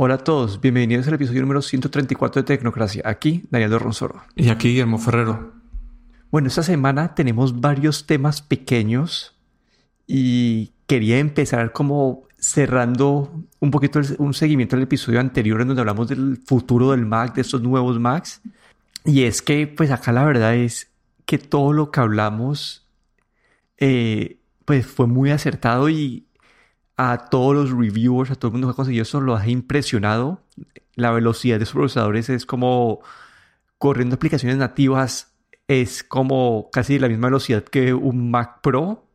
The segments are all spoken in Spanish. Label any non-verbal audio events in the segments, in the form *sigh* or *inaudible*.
Hola a todos, bienvenidos al episodio número 134 de Tecnocracia. Aquí Daniel de Ronsoro. Y aquí Guillermo Ferrero. Bueno, esta semana tenemos varios temas pequeños y quería empezar como cerrando un poquito un seguimiento del episodio anterior en donde hablamos del futuro del Mac, de estos nuevos Macs. Y es que, pues acá la verdad es que todo lo que hablamos, eh, pues fue muy acertado y a todos los reviewers, a todo el mundo que ha conseguido eso, lo ha impresionado. La velocidad de sus procesadores es como corriendo aplicaciones nativas, es como casi la misma velocidad que un Mac Pro.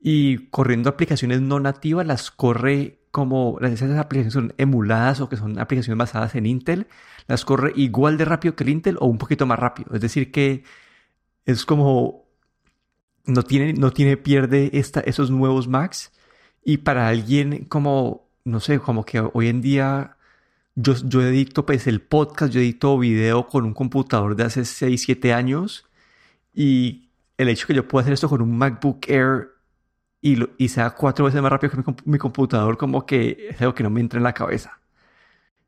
Y corriendo aplicaciones no nativas, las corre como esas aplicaciones son emuladas o que son aplicaciones basadas en Intel, las corre igual de rápido que el Intel o un poquito más rápido. Es decir, que es como no tiene, no tiene pierde esta, esos nuevos Macs y para alguien como, no sé, como que hoy en día yo, yo edito pues el podcast, yo edito video con un computador de hace 6, 7 años y el hecho que yo pueda hacer esto con un MacBook Air y, y sea cuatro veces más rápido que mi, mi, computador, como que es algo que no me entra en la cabeza.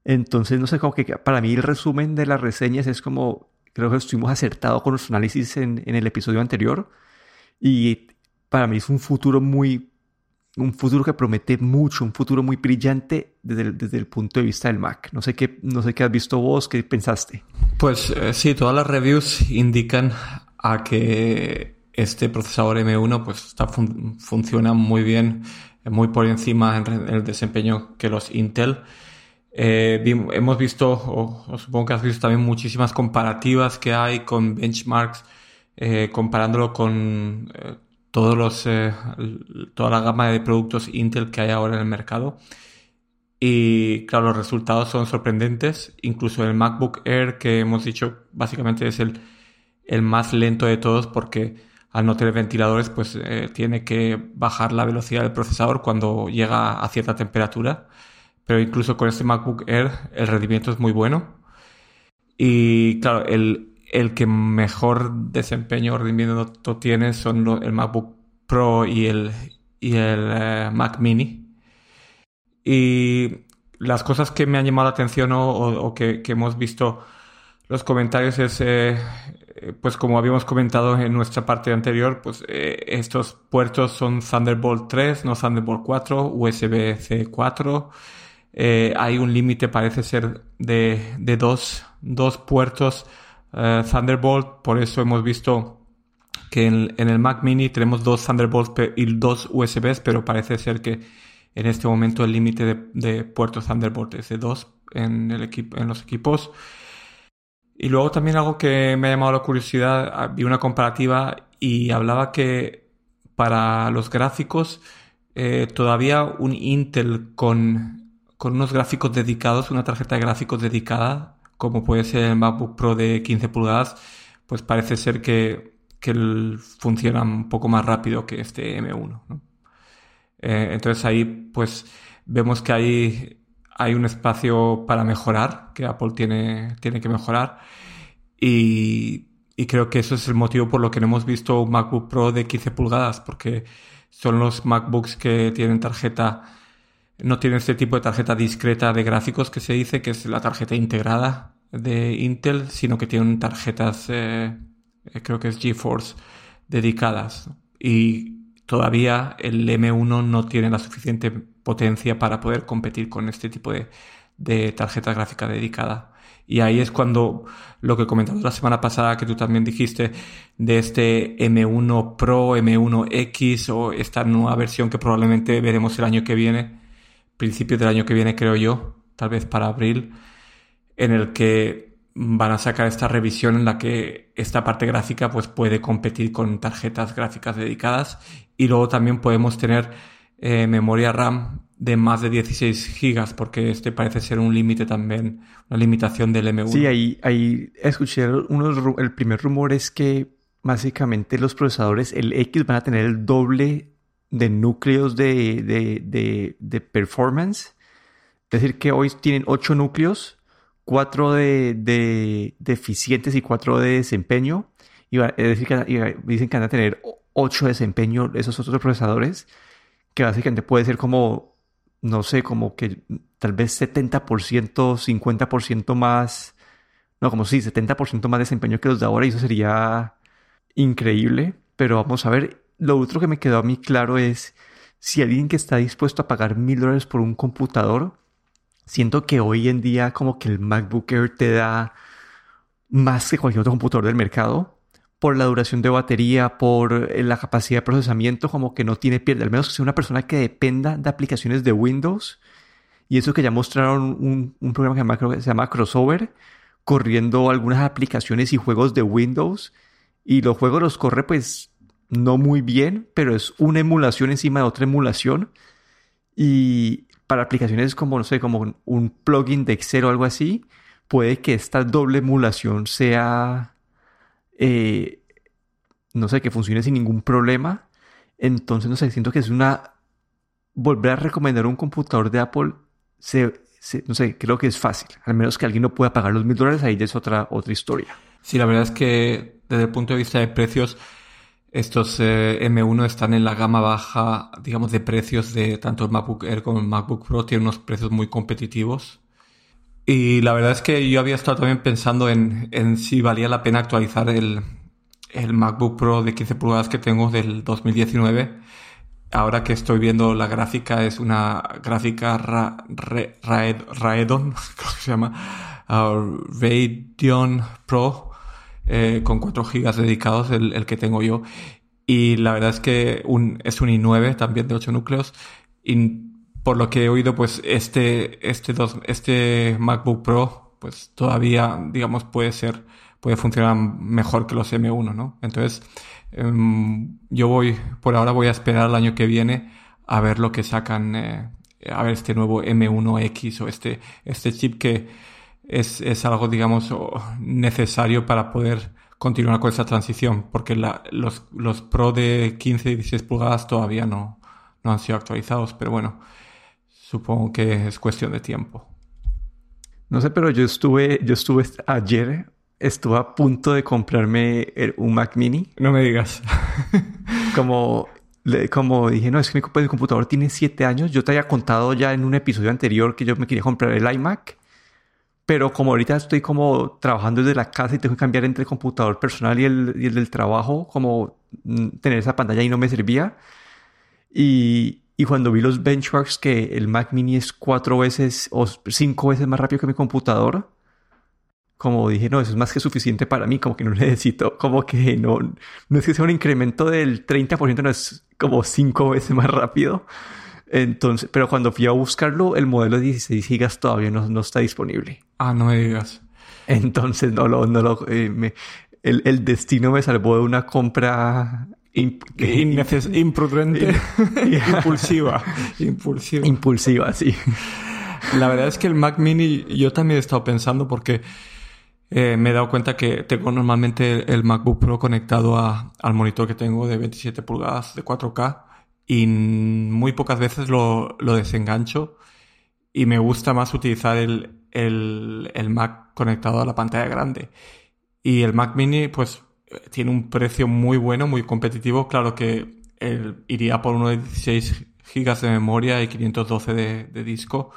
Entonces, no sé, como que para mí el resumen de las reseñas es como, creo que estuvimos acertados con nuestro análisis en, en el episodio anterior y para mí es un futuro muy un futuro que promete mucho, un futuro muy brillante desde el, desde el punto de vista del Mac. No sé qué, no sé qué has visto vos, qué pensaste. Pues eh, sí, todas las reviews indican a que este procesador M1 pues está funciona muy bien, muy por encima en el desempeño que los Intel. Eh, hemos visto, o, supongo que has visto también muchísimas comparativas que hay con benchmarks, eh, comparándolo con eh, todos los, eh, toda la gama de productos Intel que hay ahora en el mercado. Y claro, los resultados son sorprendentes. Incluso el MacBook Air, que hemos dicho básicamente es el, el más lento de todos porque al no tener ventiladores, pues eh, tiene que bajar la velocidad del procesador cuando llega a cierta temperatura. Pero incluso con este MacBook Air el rendimiento es muy bueno. Y claro, el, el que mejor desempeño o rendimiento tiene son el MacBook Pro y el, y el eh, Mac Mini. Y las cosas que me han llamado la atención o, que, hemos visto los comentarios es, eh, pues como habíamos comentado en nuestra parte anterior, pues eh, estos puertos son Thunderbolt 3, no Thunderbolt 4, USB-C 4. hay un límite, parece ser, de, de dos, dos puertos eh, Thunderbolt, por eso hemos visto que en, el Mac Mini tenemos dos Thunderbolts y dos USBs, pero parece ser que en este momento el límite de, puertos Thunderbolt es de dos en los equipos. Y luego también algo que me ha llamado la curiosidad, ah, vi una comparativa y hablaba que para los gráficos eh, todavía un Intel con, con unos gráficos dedicados, una tarjeta de gráficos dedicada, como puede ser el MacBook Pro de 15 pulgadas, pues parece ser que, funciona un poco más rápido que este M1. Eh, entonces ahí pues vemos que hay, hay un espacio para mejorar, que Apple tiene, tiene que mejorar. Y, y creo que eso es el motivo por lo que no hemos visto un MacBook Pro de 15 pulgadas, porque son los MacBooks que tienen tarjeta no tiene este tipo de tarjeta discreta de gráficos que se dice, que es la tarjeta integrada de Intel, sino que tienen tarjetas, eh, eh, creo que es GeForce, dedicadas. Y todavía el M1 no tiene la suficiente potencia para poder competir con este tipo de, de tarjeta gráfica dedicada. Y ahí es cuando lo que comentamos la semana pasada, que tú también dijiste, de este M1 Pro, M1X o esta nueva versión que probablemente veremos el año que viene, principios del año que viene creo yo, tal vez para abril, en el que van a sacar esta revisión en la que esta parte gráfica pues puede competir con tarjetas gráficas dedicadas y luego también podemos tener eh, memoria RAM de más de 16 gigas porque este parece ser un límite también, una limitación del M1. Sí, ahí, ahí escuché el primer rumor es que básicamente los procesadores, el X van a tener el doble de núcleos de, de, de, performance. Es decir, que hoy tienen 8 núcleos, 4 de, eficientes y 4 de desempeño. Y, es decir, que dicen que van a tener 8 de desempeño esos otros procesadores, que básicamente puede ser como, no sé, como que tal vez 70%, 50% más, no, como sí, 70% más desempeño que los de ahora y eso sería increíble, pero vamos a ver, lo otro que me quedó a mí claro es si alguien que está dispuesto a pagar mil dólares por un computador, siento que hoy en día como que el MacBook Air te da más que cualquier otro computador del mercado por la duración de batería, por eh, la capacidad de procesamiento, como que no tiene pierde. Al menos que sea una persona que dependa de aplicaciones de Windows. Y eso que ya mostraron un, programa que se llama Crossover, corriendo algunas aplicaciones y juegos de Windows. Y los juegos los corre pues no muy bien, pero es una emulación encima de otra emulación. Y para aplicaciones como, no sé, como un plugin de Excel o algo así, puede que esta doble emulación sea, eh, no sé, que funcione sin ningún problema. Entonces, no sé, siento que es una... Volver a recomendar un computador de Apple, no sé, creo que es fácil. Al menos que alguien no pueda pagar los mil dólares, ahí ya es otra, otra historia. Sí, la verdad es que desde el punto de vista de precios, estos eh, M1 están en la gama baja, digamos, de precios de tanto el MacBook Air como el MacBook Pro. Tienen unos precios muy competitivos. Y la verdad es que yo había estado también pensando en, en si valía la pena actualizar el, el, MacBook Pro de 15 pulgadas que tengo del 2019. Ahora que estoy viendo la gráfica, es una gráfica Raedon, *laughs* creo que se llama, uh, Radeon Pro, eh, con 4 GB dedicados, el, el, que tengo yo. Y la verdad es que un, es un i9 también de 8 núcleos. Y por lo que he oído, pues este, este, dos, este MacBook Pro, pues todavía, digamos, puede ser, puede funcionar mejor que los M1, ¿no? Entonces, em, yo voy, por ahora voy a esperar el año que viene a ver lo que sacan, eh, a ver este nuevo M1X o este, este chip que es, es algo, digamos, necesario para poder continuar con esa transición, porque la, los, los Pro de 15 y 16 pulgadas todavía no, no han sido actualizados, pero bueno, Supongo que es cuestión de tiempo. No sé, pero yo estuve, yo estuve ayer, estuve a punto de comprarme un Mac Mini. No me digas. *laughs* como, como dije, no, es que mi computador tiene siete años. Yo te había contado ya en un episodio anterior que yo me quería comprar el iMac. Pero como ahorita estoy como trabajando desde la casa y tengo que cambiar entre el computador personal y el, y el del trabajo, como mm, tener esa pantalla ahí no me servía. Y, y cuando vi los benchmarks que el Mac mini es cuatro veces o cinco veces más rápido que mi computador, como dije, no, eso es más que suficiente para mí, como que no *laughs* necesito, como que no, no es que sea un incremento del 30%, no es como cinco veces más rápido. Entonces, pero cuando fui a buscarlo, el modelo de 16 GB todavía no, no, está disponible. Ah, no me digas. Entonces, no lo, no lo, eh, el, el, destino me salvó de una compra *laughs* imprudente, *laughs* impulsiva, *laughs* impulsiva. Impulsiva, sí. La verdad es que el Mac Mini yo también he estado pensando porque eh, me he dado cuenta que tengo normalmente el MacBook Pro conectado al monitor que tengo de 27 pulgadas de 4K y muy pocas veces lo, desengancho y me gusta más utilizar el, el, el Mac conectado a la pantalla grande. Y el Mac Mini, pues tiene un precio muy bueno, muy competitivo. Claro que él iría por uno de 16 gigas de memoria y 512 de, disco.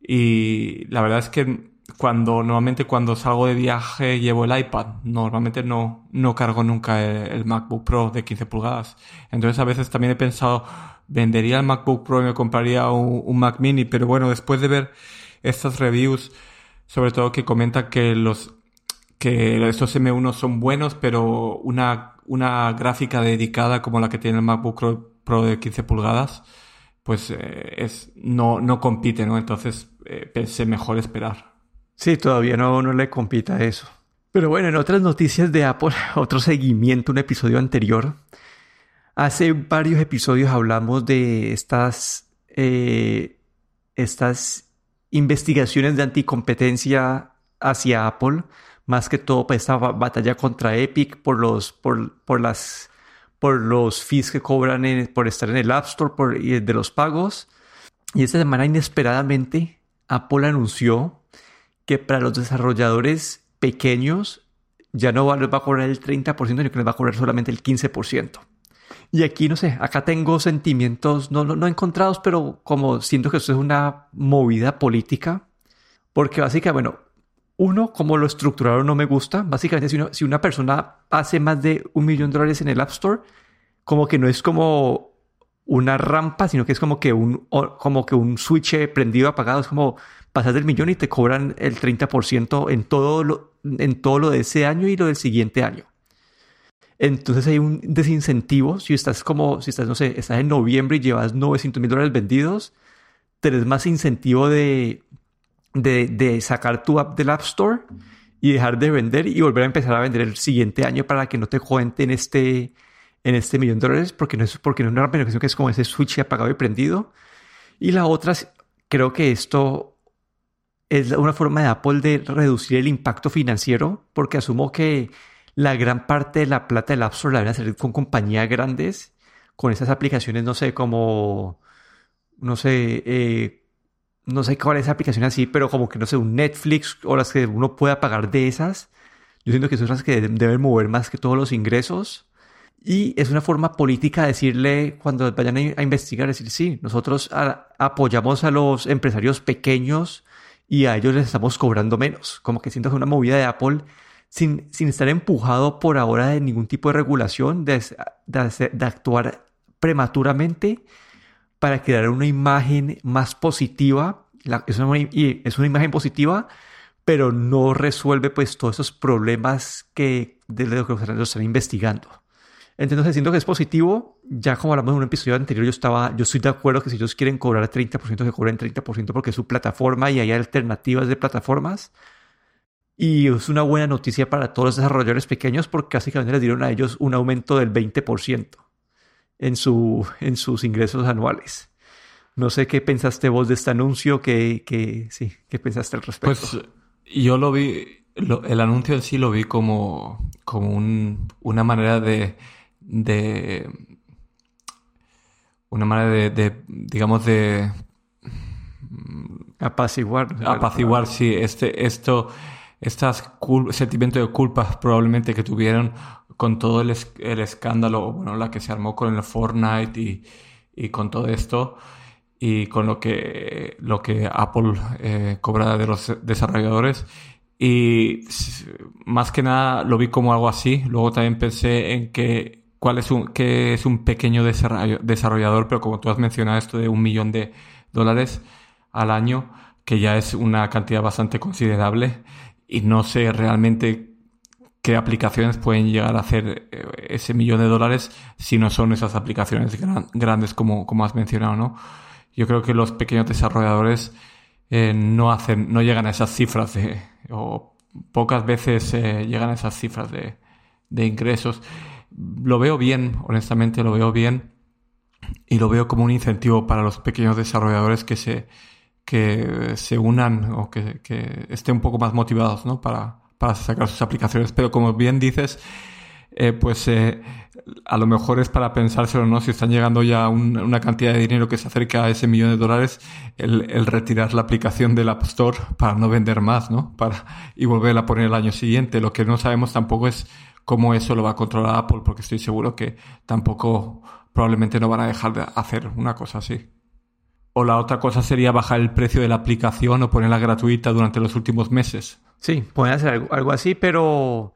Y la verdad es que cuando normalmente cuando salgo de viaje llevo el iPad. Normalmente no, no cargo nunca el, MacBook Pro de 15 pulgadas. Entonces a veces también he pensado, vendería el MacBook Pro y me compraría un, Mac mini. Pero bueno, después de ver estas reviews, sobre todo que comenta que los que estos M1 son buenos, pero una, una gráfica dedicada como la que tiene el MacBook Pro de 15 pulgadas, pues eh, es, no, no compite, ¿no? Entonces eh, pensé mejor esperar. Sí, todavía no, no le compita eso. Pero bueno, en otras noticias de Apple, *laughs* otro seguimiento, un episodio anterior. Hace varios episodios hablamos de estas, eh, estas investigaciones de anticompetencia hacia Apple más que todo para esta batalla contra Epic por los, por, por las, por los fees que cobran por estar en el App Store por, de los pagos. Y esta semana inesperadamente Apple anunció que para los desarrolladores pequeños ya no les va a cobrar el 30%, sino que les va a cobrar solamente el 15%. Y aquí, no sé, acá tengo sentimientos no, no, encontrados, pero como siento que esto es una movida política, porque básicamente, bueno, uno, como lo estructuraron no me gusta. Básicamente, si, si una persona hace más de un millón de dólares en el App Store, como que no es como una rampa, sino que es como que un, como que un switch prendido apagado. Es como pasas del millón y te cobran el 30% en todo, lo, en todo lo de ese año y lo del siguiente año. Entonces hay un desincentivo. Si estás como, si estás, no sé, estás en noviembre y llevas 900 mil dólares vendidos, tenés más incentivo de, de, de, sacar tu app del App Store y dejar de vender y volver a empezar a vender el siguiente año para que no te cuenten este, en este millón de dólares porque no es, porque no es una beneficio que es como ese switch apagado y prendido. Y la otra, creo que esto es una forma de Apple de reducir el impacto financiero porque asumo que la gran parte de la plata del App Store la van a salir con compañías grandes, con esas aplicaciones, no sé, como, no sé, eh, no sé cuál es esa aplicación así, pero como que, no sé, un Netflix o las que uno pueda pagar de esas. Yo siento que son las que deben mover más que todos los ingresos. Y es una forma política de decirle, cuando vayan a investigar, decir, sí, nosotros apoyamos a los empresarios pequeños y a ellos les estamos cobrando menos. Como que siento que una movida de Apple sin, sin estar empujado por ahora de ningún tipo de regulación, de, de, actuar prematuramente para crear una imagen más positiva. es, una, es una imagen positiva, pero no resuelve pues todos esos problemas que de lo que están investigando. Entonces siento que es positivo. Ya como hablamos en un episodio anterior, yo estaba, yo estoy de acuerdo que si ellos quieren cobrar 30%, que cobren 30% porque es su plataforma y hay alternativas de plataformas. Y es una buena noticia para todos los desarrolladores pequeños porque básicamente les dieron a ellos un aumento del 20% en, su, en sus ingresos anuales. No sé qué pensaste vos de este anuncio, qué, qué, sí, qué pensaste al respecto. Pues yo lo vi, el anuncio en sí lo vi como, como un, una manera de de una manera de, digamos, de apaciguar. Apaciguar, sí, este, esto, estas sentimiento de culpa probablemente que tuvieron con todo el, el, escándalo, bueno, la que se armó con el Fortnite y, y con todo esto y con lo que, lo que Apple eh, cobra de los desarrolladores. Y más que nada lo vi como algo así. Luego también pensé en que cuál es un, qué es un pequeño desarrollador, pero como tú has mencionado esto de un millón de dólares al año, que ya es una cantidad bastante considerable y no sé realmente qué aplicaciones pueden llegar a hacer eh, ese millón de dólares si no son esas aplicaciones grandes como, como has mencionado, ¿no? Yo creo que los pequeños desarrolladores eh, no hacen, no llegan a esas cifras de, o pocas veces eh, llegan a esas cifras de, de ingresos lo veo bien, honestamente lo veo bien y lo veo como un incentivo para los pequeños desarrolladores que se, que se unan o que, estén un poco más motivados ¿no? para, para sacar sus aplicaciones. Pero como bien dices, eh, pues eh, a lo mejor es para pensárselo, ¿no? Si están llegando ya una cantidad de dinero que se acerca a ese millón de dólares, el, el, retirar la aplicación del App Store para no vender más, ¿no? Para, y volverla a poner el año siguiente. Lo que no sabemos tampoco es cómo eso lo va a controlar Apple, porque estoy seguro que tampoco probablemente no van a dejar de hacer una cosa así. O la otra cosa sería bajar el precio de la aplicación o ponerla gratuita durante los últimos meses. Sí, pueden hacer algo, así, pero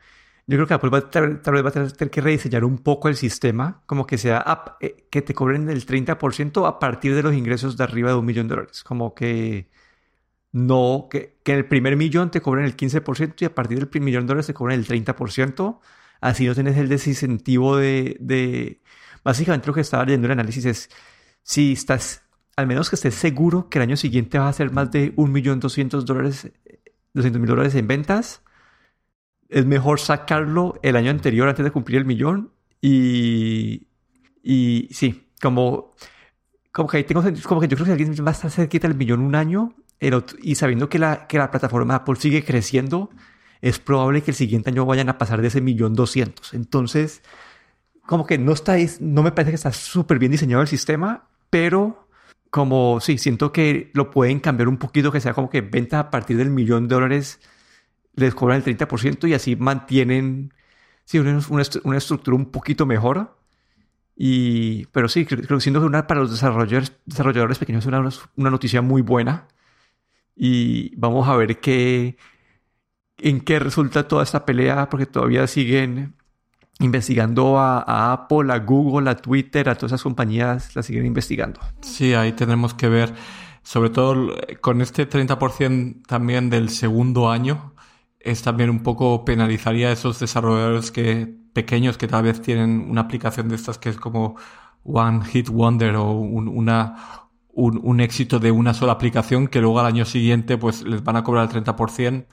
yo creo que Apple tal, vez va a tener que rediseñar un poco el sistema, como que sea eh, que te cobren el 30% a partir de los ingresos de arriba de un millón de dólares. Como que no, que, que en el primer millón te cobren el 15% y a partir del primer millón de dólares te cobren el 30%. Así no tienes el desincentivo de, de... Básicamente lo que estaba leyendo el análisis es, si estás, al menos que estés seguro que el año siguiente vas a hacer más de 1.200.000 dólares, mil dólares en ventas, es mejor sacarlo el año anterior antes de cumplir el millón y, y sí, como, como que tengo como que yo creo que alguien va a estar cerquita del millón un año y sabiendo que la, que la plataforma Apple sigue creciendo, es probable que el siguiente año vayan a pasar de ese millón doscientos. Entonces, como que no está, no me parece que está súper bien diseñado el sistema, pero como sí, siento que lo pueden cambiar un poquito, que sea como que venta a partir del millón de dólares les cobran el 30% y así mantienen sí, una, una, estructura un poquito mejor. Y, pero sí, creo, que siendo una, para los desarrolladores, desarrolladores pequeños es una, una noticia muy buena. Y vamos a ver qué, en qué resulta toda esta pelea, porque todavía siguen investigando a, Apple, a Google, a Twitter, a todas esas compañías, las siguen investigando. Sí, ahí tenemos que ver, sobre todo con este 30% también del segundo año, es también un poco penalizaría a esos desarrolladores que pequeños que tal vez tienen una aplicación de estas que es como One Hit Wonder o un, un, éxito de una sola aplicación que luego al año siguiente pues les van a cobrar el 30%,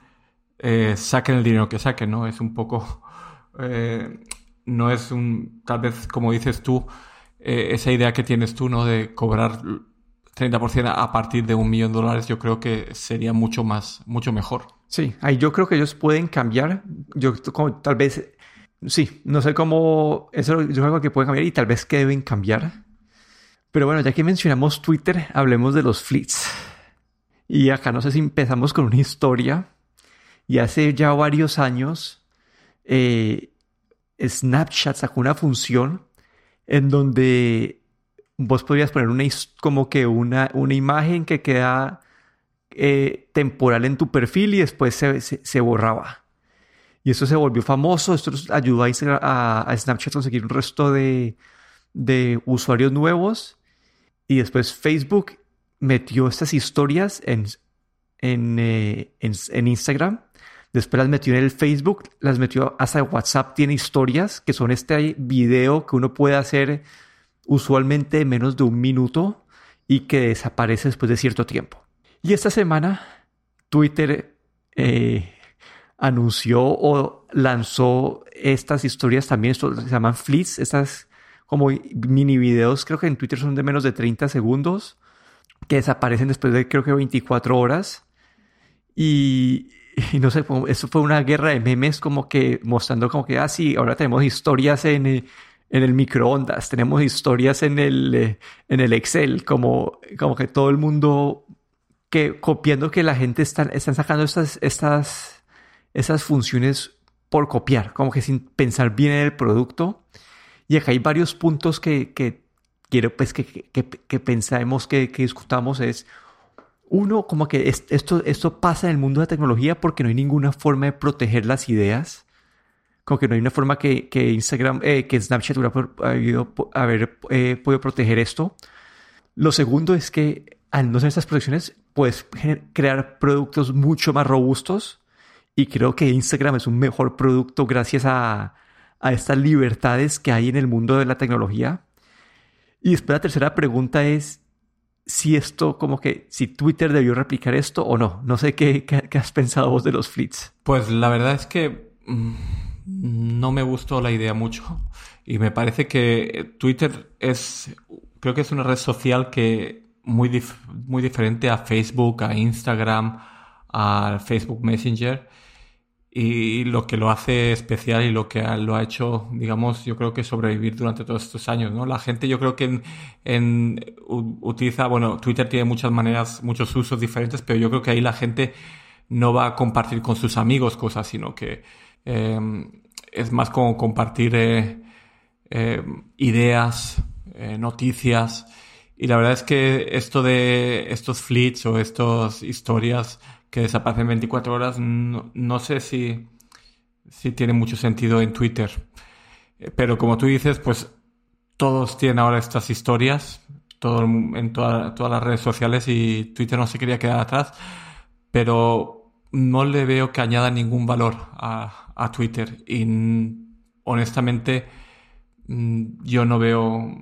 eh, saquen el dinero que saquen, ¿no? Es un poco... *laughs* Eh, no es un, tal vez como dices tú, eh, esa idea que tienes tú, ¿no? De cobrar 30% a partir de un millón de dólares, yo creo que sería mucho más, mucho mejor. Sí, ahí yo creo que ellos pueden cambiar. Yo como, tal vez, sí, no sé cómo, eso es algo que puede cambiar y tal vez que deben cambiar. Pero bueno, ya que mencionamos Twitter, hablemos de los fleets. Y acá no sé si empezamos con una historia. Y hace ya varios años, eh, Snapchat sacó una función en donde vos podrías poner una, como que una, una imagen que queda eh, temporal en tu perfil y después se, borraba. Y eso se volvió famoso, esto ayudó a, a, Snapchat a conseguir un resto de, usuarios nuevos. Y después Facebook metió estas historias en, en, eh, en, Instagram. Después las metió en el Facebook, las metió hasta WhatsApp. Tiene historias que son este video que uno puede hacer usualmente en menos de un minuto y que desaparece después de cierto tiempo. Y esta semana Twitter eh, anunció o lanzó estas historias también, esto se llaman fleets, estas como mini videos, creo que en Twitter son de menos de 30 segundos, que desaparecen después de creo que 24 horas. Y, no sé, eso fue una guerra de memes como que mostrando como que, ah, sí, ahora tenemos historias en, en el microondas, tenemos historias en el, eh, en el Excel, como, como que todo el mundo que copiando que la gente está, están sacando estas, estas, esas funciones por copiar, como que sin pensar bien en el producto. Y acá hay varios puntos que, que quiero pues que, que, que pensemos, que, que, discutamos. Es uno, como que esto, esto pasa en el mundo de la tecnología porque no hay ninguna forma de proteger las ideas. Como que no hay una forma que, que Instagram, eh, que Snapchat hubiera haber eh, podido proteger esto. Lo segundo es que al no tener estas protecciones, puedes crear productos mucho más robustos. Y creo que Instagram es un mejor producto gracias a, estas libertades que hay en el mundo de la tecnología. Y después la tercera pregunta es si esto, como que, si Twitter debió replicar esto o no. No sé qué, qué, has pensado vos de los fleets. Pues la verdad es que mm, no me gustó la idea mucho. Y me parece que Twitter es, creo que es una red social que muy, muy diferente a Facebook, a Instagram, a Facebook Messenger. Y lo que lo hace especial y lo que lo ha hecho, digamos, yo creo que sobrevivir durante todos estos años, ¿no? La gente yo creo que en, utiliza, bueno, Twitter tiene muchas maneras, muchos usos diferentes, pero yo creo que ahí la gente no va a compartir con sus amigos cosas, sino que em, es más como compartir eh, em, ideas, eh, noticias, y la verdad es que esto de estos fleets o estas historias que desaparecen 24 horas, no, sé si, si tiene mucho sentido en Twitter. Eh, pero como tú dices, pues todos tienen ahora estas historias todo, en todas las redes sociales y Twitter no se quería quedar atrás. Pero no le veo que añada ningún valor a, a Twitter. Y honestamente, mm, yo no veo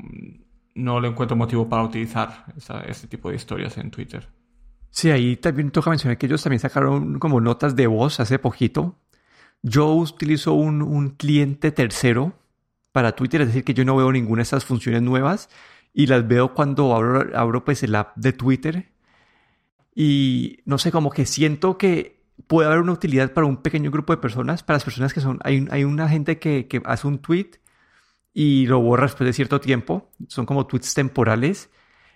no le encuentro motivo para utilizar este tipo de historias en Twitter. Sí, ahí también toca mencionar que ellos también sacaron como notas de voz hace poquito. Yo utilizo un, cliente tercero para Twitter, es decir, que yo no veo ninguna de estas funciones nuevas y las veo cuando abro, abro pues el app de Twitter. Y no sé, como que siento que puede haber una utilidad para un pequeño grupo de personas, para las personas que son, hay, hay una gente que, que hace un tweet y lo borra después de cierto tiempo. Son como tweets temporales.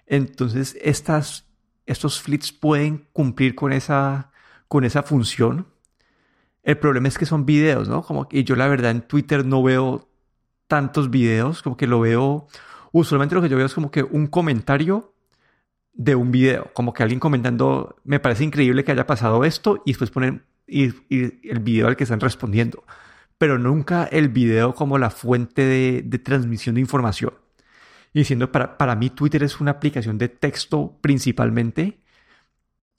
Entonces, estas, estos fleets pueden cumplir con esa, con esa función. El problema es que son videos, ¿no? Como que yo la verdad en Twitter no veo tantos videos, como que lo veo, usualmente lo que yo veo es como que un comentario de un video, como que alguien comentando, me parece increíble que haya pasado esto y después ponen y, el video al que están respondiendo, pero nunca el video como la fuente de, transmisión de información. Y diciendo, para, para mí Twitter es una aplicación de texto principalmente.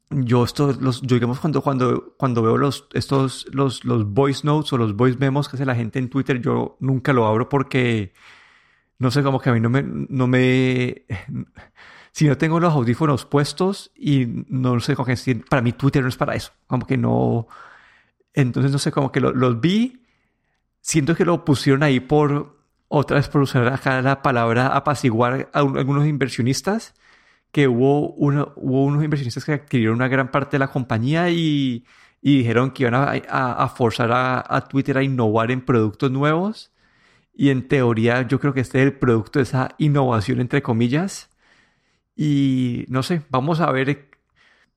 Yo, esto, los, yo digamos, cuando, cuando, cuando veo los, estos, los, los voice notes o los voice memos que hace la gente en Twitter, yo nunca lo abro porque, no sé, como que a mí no me, no me, *laughs* si no tengo los audífonos puestos y no sé, como que para mí Twitter no es para eso, como que no, entonces no sé, como que los vi, siento que lo pusieron ahí por, otra vez por usar acá la palabra apaciguar a, algunos inversionistas, que hubo, hubo unos inversionistas que adquirieron una gran parte de la compañía y, y dijeron que iban a, a, forzar a, a Twitter a innovar en productos nuevos. Y en teoría yo creo que este es el producto de esa innovación entre comillas. Y no sé, vamos a ver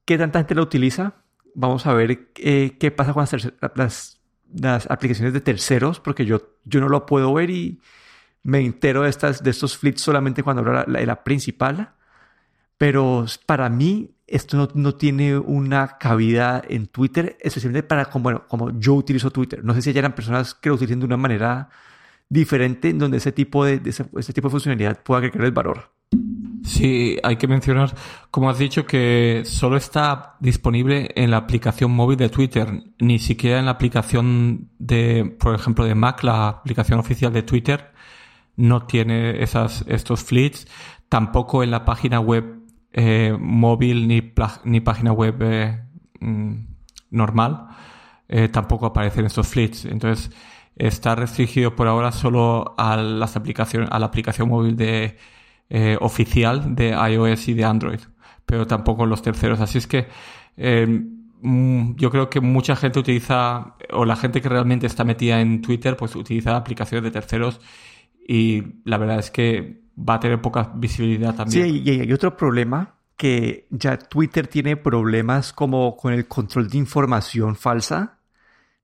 qué tanta gente lo utiliza. Vamos a ver eh, qué pasa con las, las, aplicaciones de terceros, porque yo, yo no lo puedo ver y me entero de, estas, de estos flits solamente cuando hablo la, la, principal. Pero para mí esto no, tiene una cabida en Twitter, especialmente para como, como yo utilizo Twitter. No sé si hayan personas que lo utilicen de una manera diferente en donde ese tipo de, ese, tipo de funcionalidad pueda agregar el valor. Sí, hay que mencionar, como has dicho, que solo está disponible en la aplicación móvil de Twitter, ni siquiera en la aplicación de, por ejemplo, de Mac, la aplicación oficial de Twitter, no tiene esas, estos fleets, tampoco en la página web eh, móvil ni, ni, página web eh, mm, normal, eh, tampoco aparecen estos fleets. Entonces, está restringido por ahora solo a las aplicaciones, a la aplicación móvil de eh, oficial de iOS y de Android, pero tampoco los terceros. Así es que eh, mm, yo creo que mucha gente utiliza, o la gente que realmente está metida en Twitter, pues utiliza aplicaciones de terceros y la verdad es que va a tener poca visibilidad también. Sí, y hay otro problema que ya Twitter tiene problemas como con el control de información falsa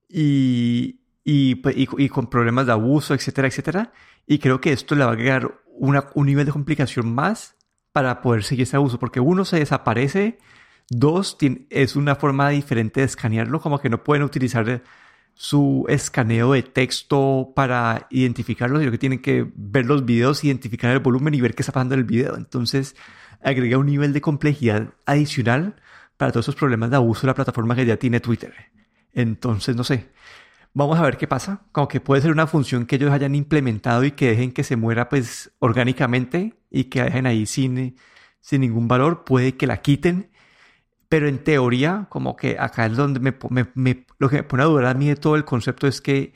y, y, y, con problemas de abuso, etcétera, etcétera. Y creo que esto le va a agregar un nivel de complicación más para poder seguir ese abuso, porque uno se desaparece, dos es una forma diferente de escanearlo, como que no pueden utilizar su escaneo de texto para identificarlo, sino que tienen que ver los videos, identificar el volumen y ver qué está pasando en el video. Entonces, agrega un nivel de complejidad adicional para todos esos problemas de abuso de la plataforma que ya tiene Twitter. Entonces, no sé, Vamos a ver qué pasa. Como que puede ser una función que ellos hayan implementado y que dejen que se muera pues orgánicamente y que dejen ahí sin, sin ningún valor. Puede que la quiten. Pero en teoría, como que acá es donde me, me, lo que me pone a dudar a mí de todo el concepto es que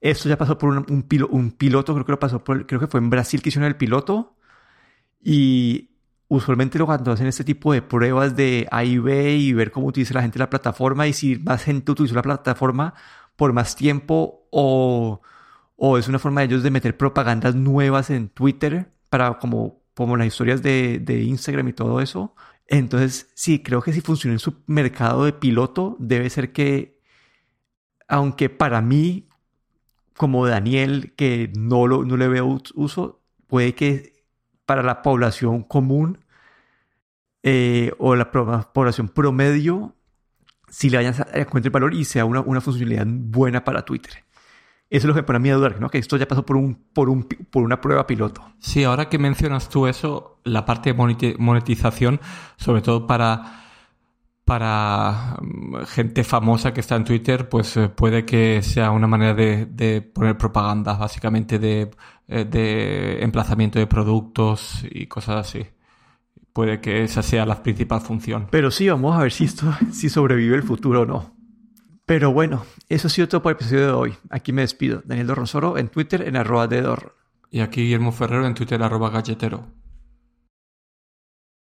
esto ya pasó por un, un, un piloto, creo que lo pasó por, creo que fue en Brasil que hicieron el piloto. Y usualmente cuando hacen este tipo de pruebas de A y B y ver cómo utiliza la gente la plataforma y si más gente utiliza la plataforma, por más tiempo o, o es una forma de ellos de meter propagandas nuevas en Twitter para como, como las historias de, de Instagram y todo eso. Entonces, sí, creo que si funciona en su mercado de piloto, debe ser que, aunque para mí, como Daniel, que no, lo, no le veo uso, puede que para la población común eh, o la población promedio si le encontrar el valor y sea una, una, funcionalidad buena para Twitter. Eso es lo que pone a mí a dudar, ¿no? Que esto ya pasó por, un, por, un, por una prueba piloto. Sí, ahora que mencionas tú eso, la parte de monetización, sobre todo para, para mm, gente famosa que está en Twitter, pues eh, puede que sea una manera de, de poner propaganda, básicamente de, eh, de emplazamiento de productos y cosas así puede que esa sea la principal función. Pero sí, vamos a ver si esto si sobrevive el futuro o no. Pero bueno, eso ha sido todo por el episodio de hoy. Aquí me despido. Daniel Dorronsoro en Twitter en arroba de Y aquí Guillermo Ferrero en Twitter arroba galletero.